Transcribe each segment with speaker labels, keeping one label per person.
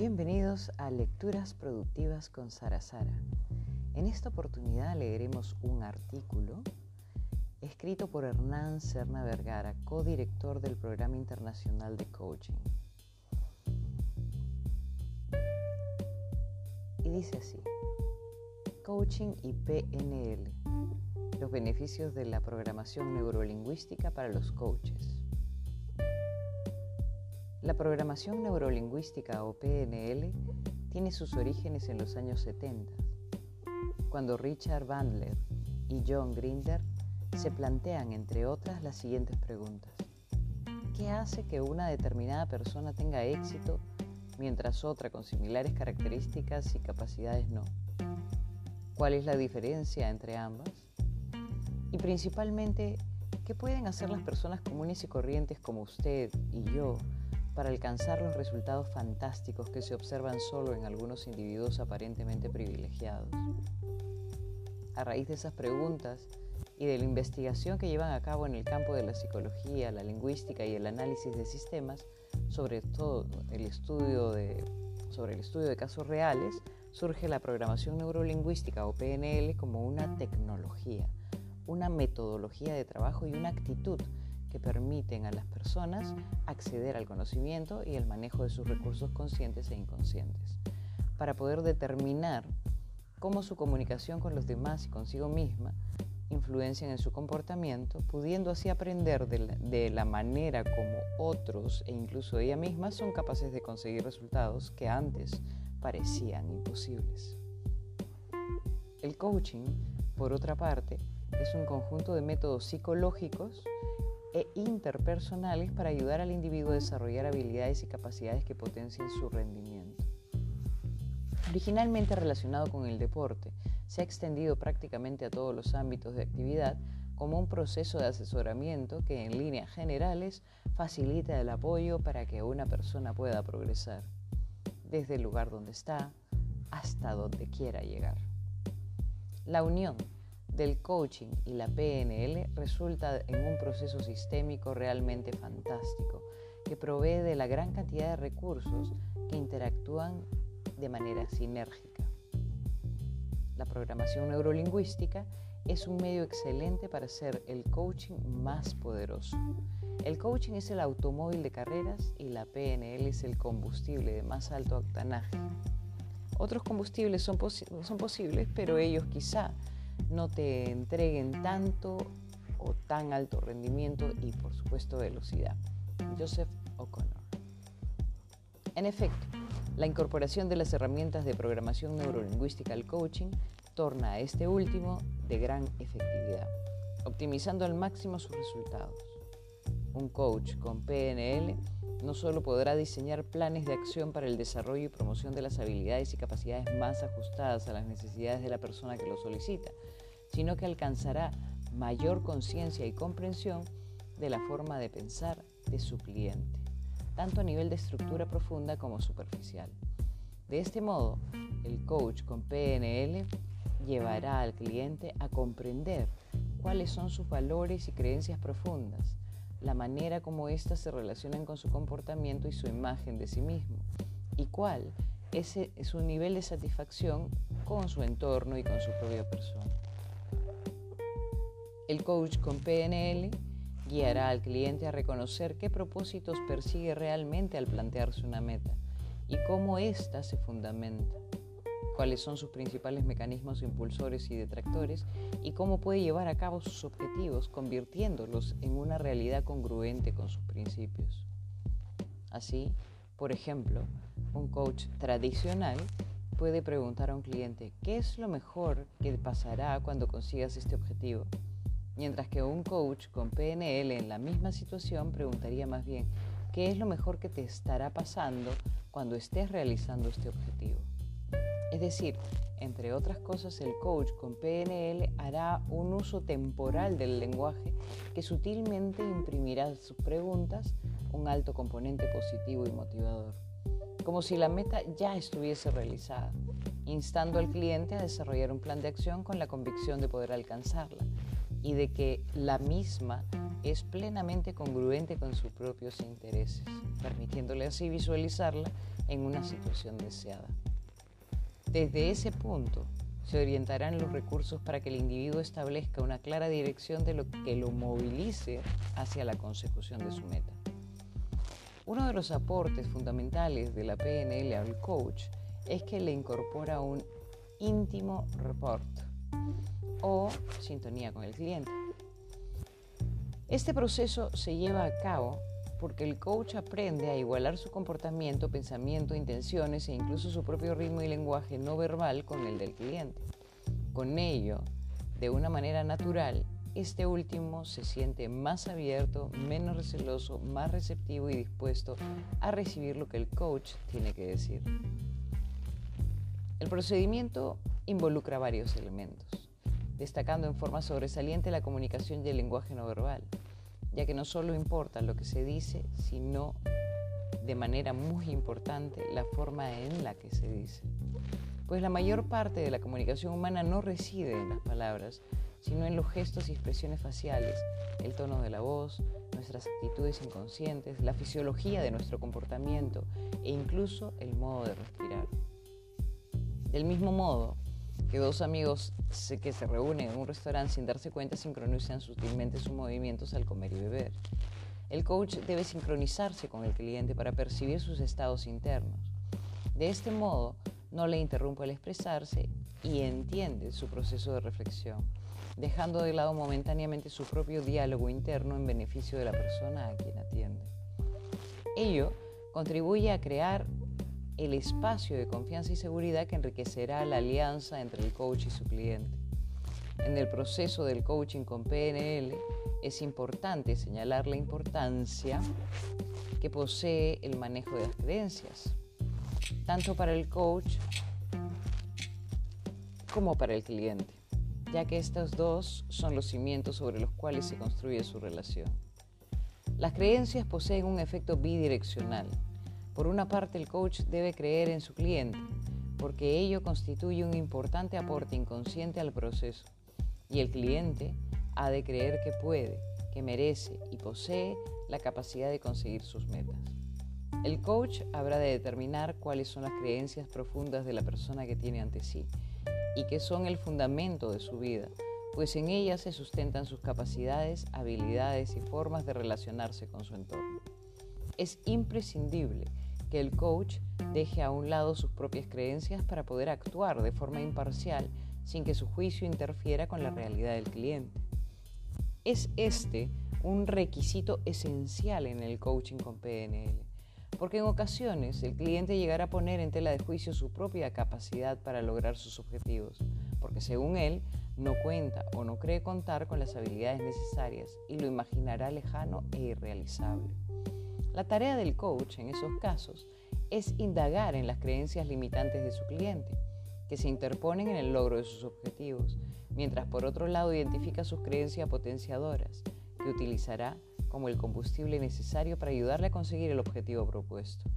Speaker 1: Bienvenidos a Lecturas Productivas con Sara Sara. En esta oportunidad leeremos un artículo escrito por Hernán Serna Vergara, codirector del Programa Internacional de Coaching. Y dice así, Coaching y PNL, los beneficios de la programación neurolingüística para los coaches. La programación neurolingüística o PNL tiene sus orígenes en los años 70, cuando Richard Bandler y John Grinder se plantean, entre otras, las siguientes preguntas. ¿Qué hace que una determinada persona tenga éxito mientras otra con similares características y capacidades no? ¿Cuál es la diferencia entre ambas? Y principalmente, ¿qué pueden hacer las personas comunes y corrientes como usted y yo para alcanzar los resultados fantásticos que se observan solo en algunos individuos aparentemente privilegiados. A raíz de esas preguntas y de la investigación que llevan a cabo en el campo de la psicología, la lingüística y el análisis de sistemas, sobre todo el estudio de, sobre el estudio de casos reales, surge la programación neurolingüística o PNL como una tecnología, una metodología de trabajo y una actitud que permiten a las personas acceder al conocimiento y el manejo de sus recursos conscientes e inconscientes, para poder determinar cómo su comunicación con los demás y consigo misma influencian en su comportamiento, pudiendo así aprender de la, de la, manera como otros e incluso ella misma son capaces de conseguir resultados que antes parecían imposibles. El coaching, por otra parte, es un conjunto de métodos psicológicos e interpersonales para ayudar al individuo a desarrollar habilidades y capacidades que potencien su rendimiento. Originalmente relacionado con el deporte, se ha extendido prácticamente a todos los ámbitos de actividad como un proceso de asesoramiento que en líneas generales facilita el apoyo para que una persona pueda progresar, desde el lugar donde está hasta donde quiera llegar. La unión del coaching y la PNL resulta en un proceso sistémico realmente fantástico que provee de la gran cantidad de recursos que interactúan de manera sinérgica. La programación neurolingüística es un medio excelente para hacer el coaching más poderoso. El coaching es el automóvil de carreras y la PNL es el combustible de más alto octanaje. Otros combustibles son, son posibles, pero ellos quizá no te entreguen tanto o tan alto rendimiento y por supuesto velocidad. Joseph O'Connor. En efecto, la incorporación de las herramientas de programación neurolingüística al coaching torna a este último de gran efectividad, optimizando al máximo sus resultados. Un coach con PNL no solo podrá diseñar planes de acción para el desarrollo y promoción de las habilidades y capacidades más ajustadas a las necesidades de la persona que lo solicita, sino que alcanzará mayor conciencia y comprensión de la forma de pensar de su cliente, tanto a nivel de estructura profunda como superficial. De este modo, el coach con PNL llevará al cliente a comprender cuáles son sus valores y creencias profundas, la manera como éstas se relacionan con su comportamiento y su imagen de sí mismo, y cuál es su nivel de satisfacción con su entorno y con su propia persona. El coach con PNL guiará al cliente a reconocer qué propósitos persigue realmente al plantearse una meta y cómo ésta se fundamenta, cuáles son sus principales mecanismos impulsores y detractores y cómo puede llevar a cabo sus objetivos convirtiéndolos en una realidad congruente con sus principios. Así, por ejemplo, un coach tradicional puede preguntar a un cliente, ¿qué es lo mejor que pasará cuando consigas este objetivo? Mientras que un coach con PNL en la misma situación preguntaría más bien, ¿qué es lo mejor que te estará pasando cuando estés realizando este objetivo? Es decir, entre otras cosas, el coach con PNL hará un uso temporal del lenguaje que sutilmente imprimirá a sus preguntas un alto componente positivo y motivador, como si la meta ya estuviese realizada, instando al cliente a desarrollar un plan de acción con la convicción de poder alcanzarla y de que la misma es plenamente congruente con sus propios intereses, permitiéndole así visualizarla en una situación deseada. Desde ese punto, se orientarán los recursos para que el individuo establezca una clara dirección de lo que lo movilice hacia la consecución de su meta. Uno de los aportes fundamentales de la PNL al coach es que le incorpora un íntimo report o sintonía con el cliente. Este proceso se lleva a cabo porque el coach aprende a igualar su comportamiento, pensamiento, intenciones e incluso su propio ritmo y lenguaje no verbal con el del cliente. Con ello, de una manera natural, este último se siente más abierto, menos receloso, más receptivo y dispuesto a recibir lo que el coach tiene que decir. El procedimiento involucra varios elementos, destacando en forma sobresaliente la comunicación y el lenguaje no verbal, ya que no solo importa lo que se dice, sino de manera muy importante la forma en la que se dice. Pues la mayor parte de la comunicación humana no reside en las palabras, sino en los gestos y expresiones faciales, el tono de la voz, nuestras actitudes inconscientes, la fisiología de nuestro comportamiento e incluso el modo de respirar. Del mismo modo que dos amigos que se reúnen en un restaurante sin darse cuenta sincronizan sutilmente sus movimientos al comer y beber. El coach debe sincronizarse con el cliente para percibir sus estados internos. De este modo, no le interrumpe al expresarse y entiende su proceso de reflexión dejando de lado momentáneamente su propio diálogo interno en beneficio de la persona a quien atiende. Ello contribuye a crear el espacio de confianza y seguridad que enriquecerá la alianza entre el coach y su cliente. En el proceso del coaching con PNL es importante señalar la importancia que posee el manejo de las creencias, tanto para el coach como para el cliente ya que estos dos son los cimientos sobre los cuales se construye su relación. Las creencias poseen un efecto bidireccional. Por una parte, el coach debe creer en su cliente, porque ello constituye un importante aporte inconsciente al proceso, y el cliente ha de creer que puede, que merece y posee la capacidad de conseguir sus metas. El coach habrá de determinar cuáles son las creencias profundas de la persona que tiene ante sí y que son el fundamento de su vida, pues en ellas se sustentan sus capacidades, habilidades y formas de relacionarse con su entorno. Es imprescindible que el coach deje a un lado sus propias creencias para poder actuar de forma imparcial sin que su juicio interfiera con la realidad del cliente. Es este un requisito esencial en el coaching con PNL porque en ocasiones el cliente llegará a poner en tela de juicio su propia capacidad para lograr sus objetivos, porque según él no cuenta o no cree contar con las habilidades necesarias y lo imaginará lejano e irrealizable. La tarea del coach en esos casos es indagar en las creencias limitantes de su cliente, que se interponen en el logro de sus objetivos, mientras por otro lado identifica sus creencias potenciadoras, que utilizará como el combustible necesario para ayudarle a conseguir el objetivo propuesto.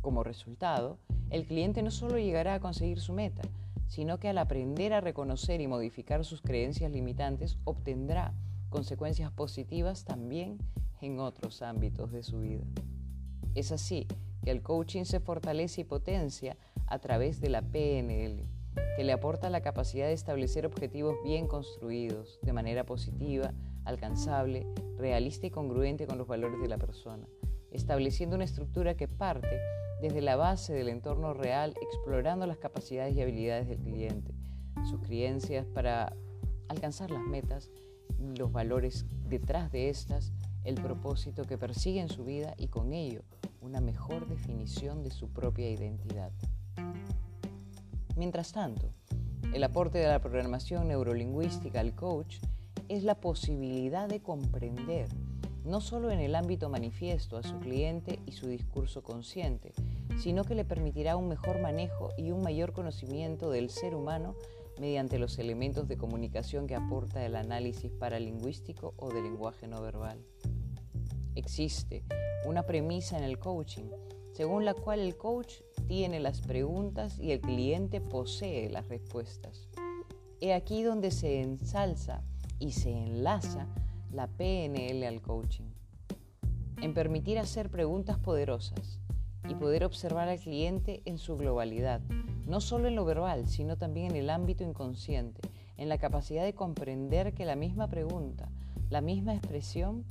Speaker 1: Como resultado, el cliente no solo llegará a conseguir su meta, sino que al aprender a reconocer y modificar sus creencias limitantes obtendrá consecuencias positivas también en otros ámbitos de su vida. Es así que el coaching se fortalece y potencia a través de la PNL, que le aporta la capacidad de establecer objetivos bien construidos, de manera positiva, alcanzable, realista y congruente con los valores de la persona, estableciendo una estructura que parte desde la base del entorno real, explorando las capacidades y habilidades del cliente, sus creencias para alcanzar las metas, los valores detrás de estas, el propósito que persigue en su vida y con ello una mejor definición de su propia identidad. Mientras tanto, el aporte de la programación neurolingüística al coach es la posibilidad de comprender, no solo en el ámbito manifiesto a su cliente y su discurso consciente, sino que le permitirá un mejor manejo y un mayor conocimiento del ser humano mediante los elementos de comunicación que aporta el análisis paralingüístico o de lenguaje no verbal. Existe una premisa en el coaching, según la cual el coach tiene las preguntas y el cliente posee las respuestas. He aquí donde se ensalza y se enlaza la PNL al coaching, en permitir hacer preguntas poderosas y poder observar al cliente en su globalidad, no solo en lo verbal, sino también en el ámbito inconsciente, en la capacidad de comprender que la misma pregunta, la misma expresión,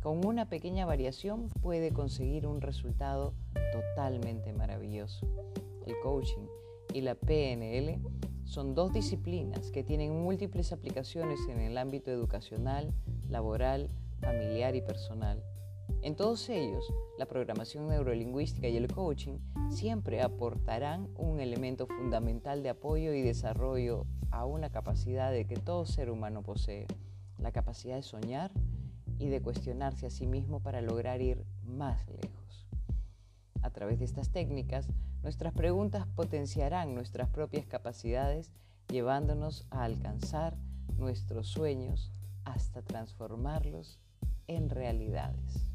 Speaker 1: con una pequeña variación puede conseguir un resultado totalmente maravilloso. El coaching y la PNL son dos disciplinas que tienen múltiples aplicaciones en el ámbito educacional, laboral, familiar y personal. En todos ellos, la programación neurolingüística y el coaching siempre aportarán un elemento fundamental de apoyo y desarrollo a una capacidad de que todo ser humano posee, la capacidad de soñar y de cuestionarse a sí mismo para lograr ir más lejos. A través de estas técnicas, Nuestras preguntas potenciarán nuestras propias capacidades, llevándonos a alcanzar nuestros sueños hasta transformarlos en realidades.